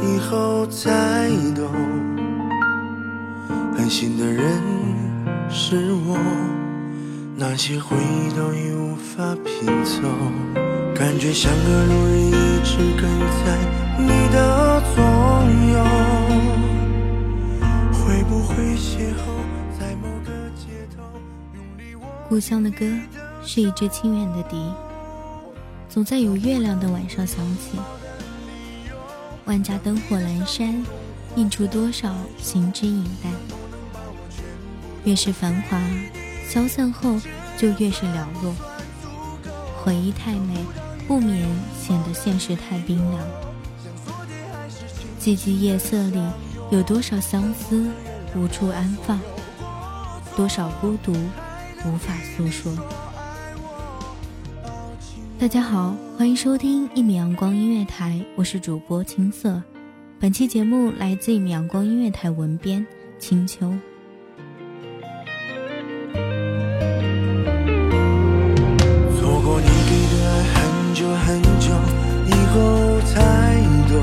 以后才懂，狠心的人是我，那些回忆都已无法拼凑，感觉像个路人一直跟在你的左右，会不会邂逅在某个街头，用力我。故乡的歌是一支清远的笛，总在有月亮的晚上响起。万家灯火阑珊，映出多少行之影淡。越是繁华，消散后就越是寥落。回忆太美，不免显得现实太冰凉。寂寂夜色里，有多少相思无处安放，多少孤独无法诉说。大家好，欢迎收听一米阳光音乐台，我是主播青色。本期节目来自一米阳光音乐台文编青秋。错过你给的爱很久很久以后才懂，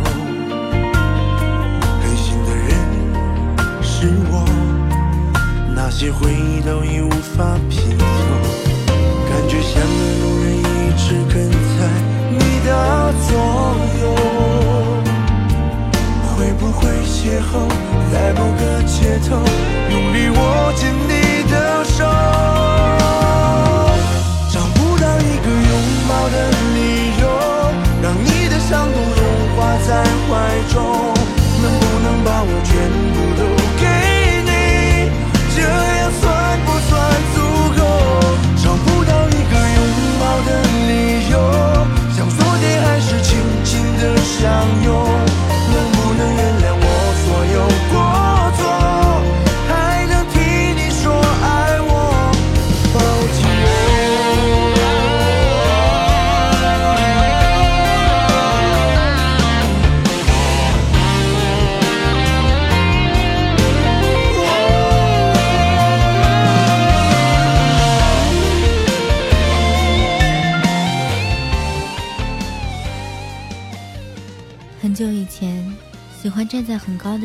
狠心的人是我，那些回忆都已无法拼凑，感觉像那左右，会不会邂逅在某个街头，用力握紧你的手。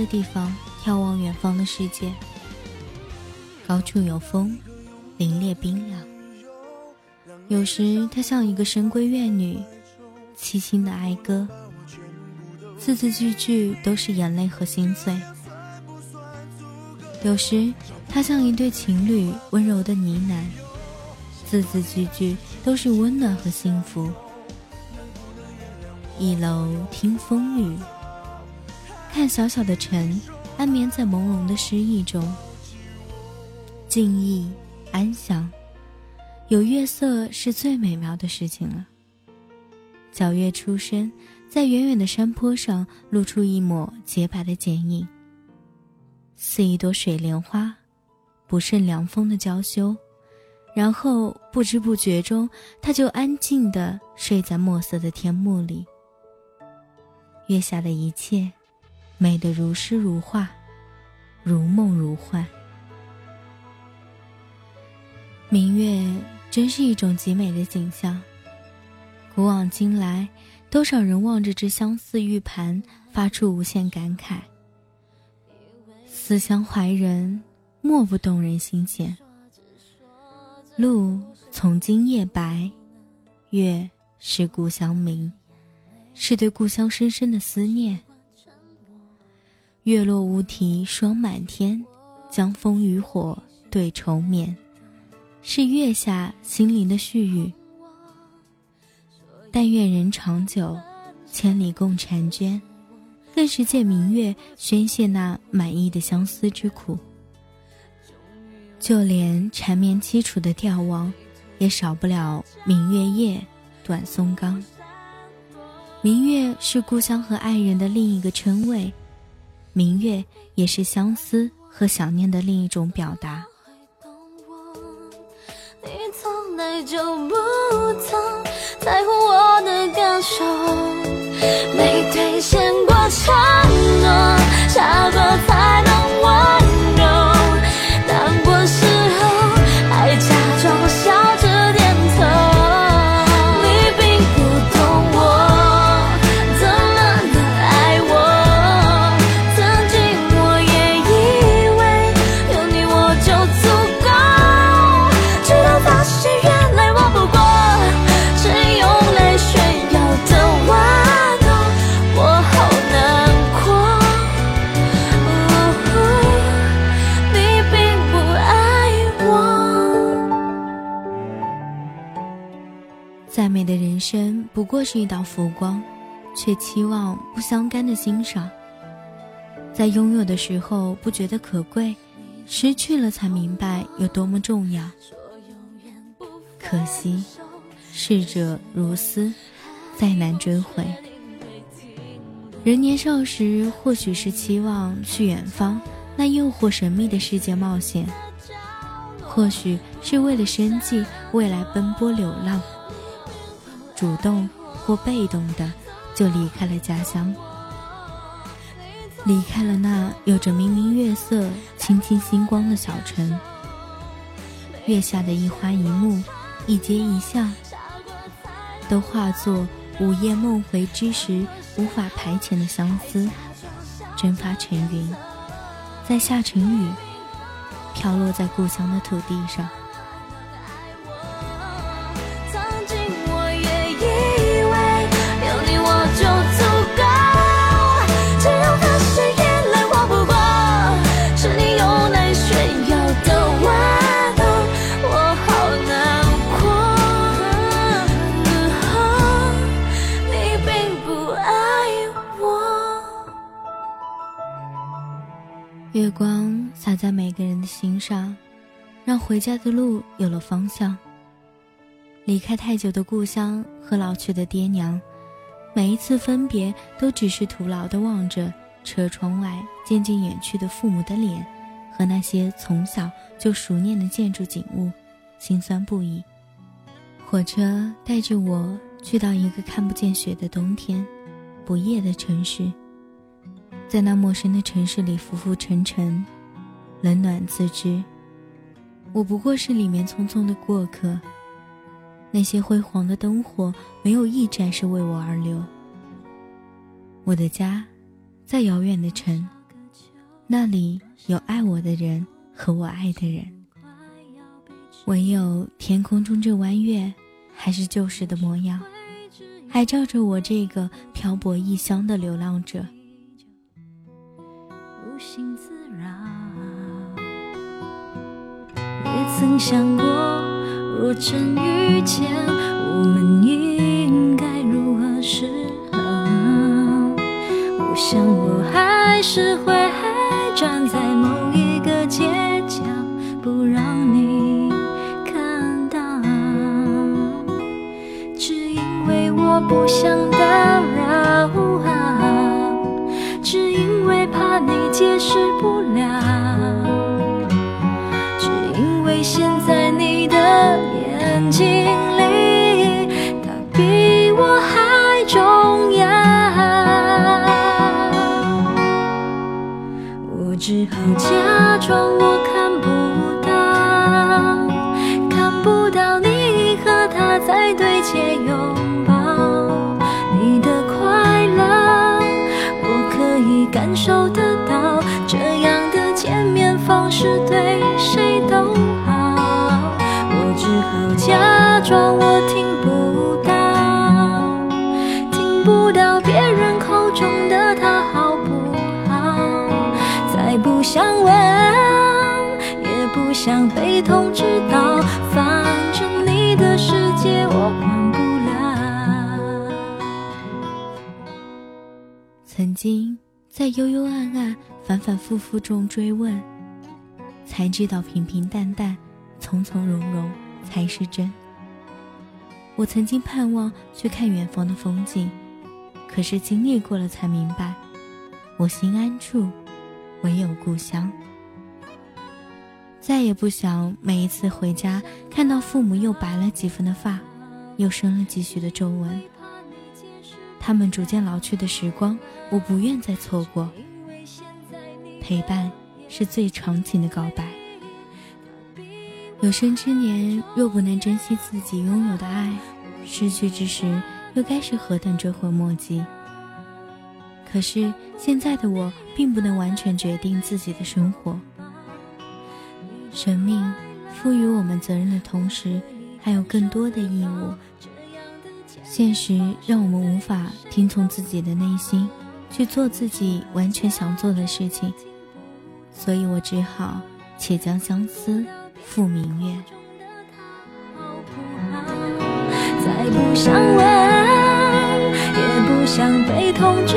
地方眺望远方的世界。高处有风，凛冽冰凉。有时，它像一个深闺怨女，凄清的哀歌，字字句句都是眼泪和心碎。有时，它像一对情侣温柔的呢喃，字字句句都是温暖和幸福。一楼听风雨，看小小的城，安眠在朦胧的诗意中，静谧安详。有月色是最美妙的事情了。皎月初升，在远远的山坡上露出一抹洁白的剪影。似一朵水莲花，不胜凉风的娇羞。然后不知不觉中，他就安静地睡在墨色的天幕里。月下的一切，美得如诗如画，如梦如幻。明月真是一种极美的景象。古往今来，多少人望着这相似玉盘，发出无限感慨。思乡怀人，莫不动人心弦。路从今夜白，月是故乡明，是对故乡深深的思念。月落乌啼霜满天，江枫渔火对愁眠，是月下心灵的絮语。但愿人长久，千里共婵娟，更是借明月宣泄那满溢的相思之苦。就连缠绵凄楚的吊王，也少不了明月夜，短松冈。明月是故乡和爱人的另一个称谓，明月也是相思和想念的另一种表达。你从来就不曾在乎我的感受，没兑现过承诺，下过才不过是一道浮光，却期望不相干的欣赏。在拥有的时候不觉得可贵，失去了才明白有多么重要。可惜，逝者如斯，再难追回。人年少时，或许是期望去远方那诱惑神秘的世界冒险，或许是为了生计未来奔波流浪。主动或被动的，就离开了家乡，离开了那有着明明月色、清清星光的小城。月下的一花一木、一街一巷，都化作午夜梦回之时无法排遣的相思，蒸发成云，在下成雨，飘落在故乡的土地上。每个人的心上，让回家的路有了方向。离开太久的故乡和老去的爹娘，每一次分别都只是徒劳地望着车窗外渐渐远去的父母的脸，和那些从小就熟念的建筑景物，心酸不已。火车带着我去到一个看不见雪的冬天，不夜的城市。在那陌生的城市里浮浮沉沉，冷暖自知。我不过是里面匆匆的过客。那些辉煌的灯火，没有一盏是为我而留。我的家，在遥远的城，那里有爱我的人和我爱的人。唯有天空中这弯月，还是旧时的模样，还照着我这个漂泊异乡的流浪者。曾想过，若真遇见，我们应该如何是好？我想我还是会站在某一个街角，不让你看到，只因为我不想打扰啊，只因为。怕你解释不了，受得到。这样的见面方式对谁都好。我只好假装我听不到，听不到别人口中的他好不好。再不想问，也不想被通知到，反正你的世界我管不了。曾经在幽幽暗暗、反反复复中追问，才知道平平淡淡、从从容容才是真。我曾经盼望去看远方的风景，可是经历过了才明白，我心安处唯有故乡。再也不想每一次回家看到父母又白了几分的发，又生了几许的皱纹。他们逐渐老去的时光，我不愿再错过。陪伴是最长情的告白。有生之年若不能珍惜自己拥有的爱，失去之时又该是何等追悔莫及。可是现在的我并不能完全决定自己的生活。生命赋予我们责任的同时，还有更多的义务。现实让我们无法听从自己的内心，去做自己完全想做的事情，所以我只好且将相思付明月。再不想问，也不想被通知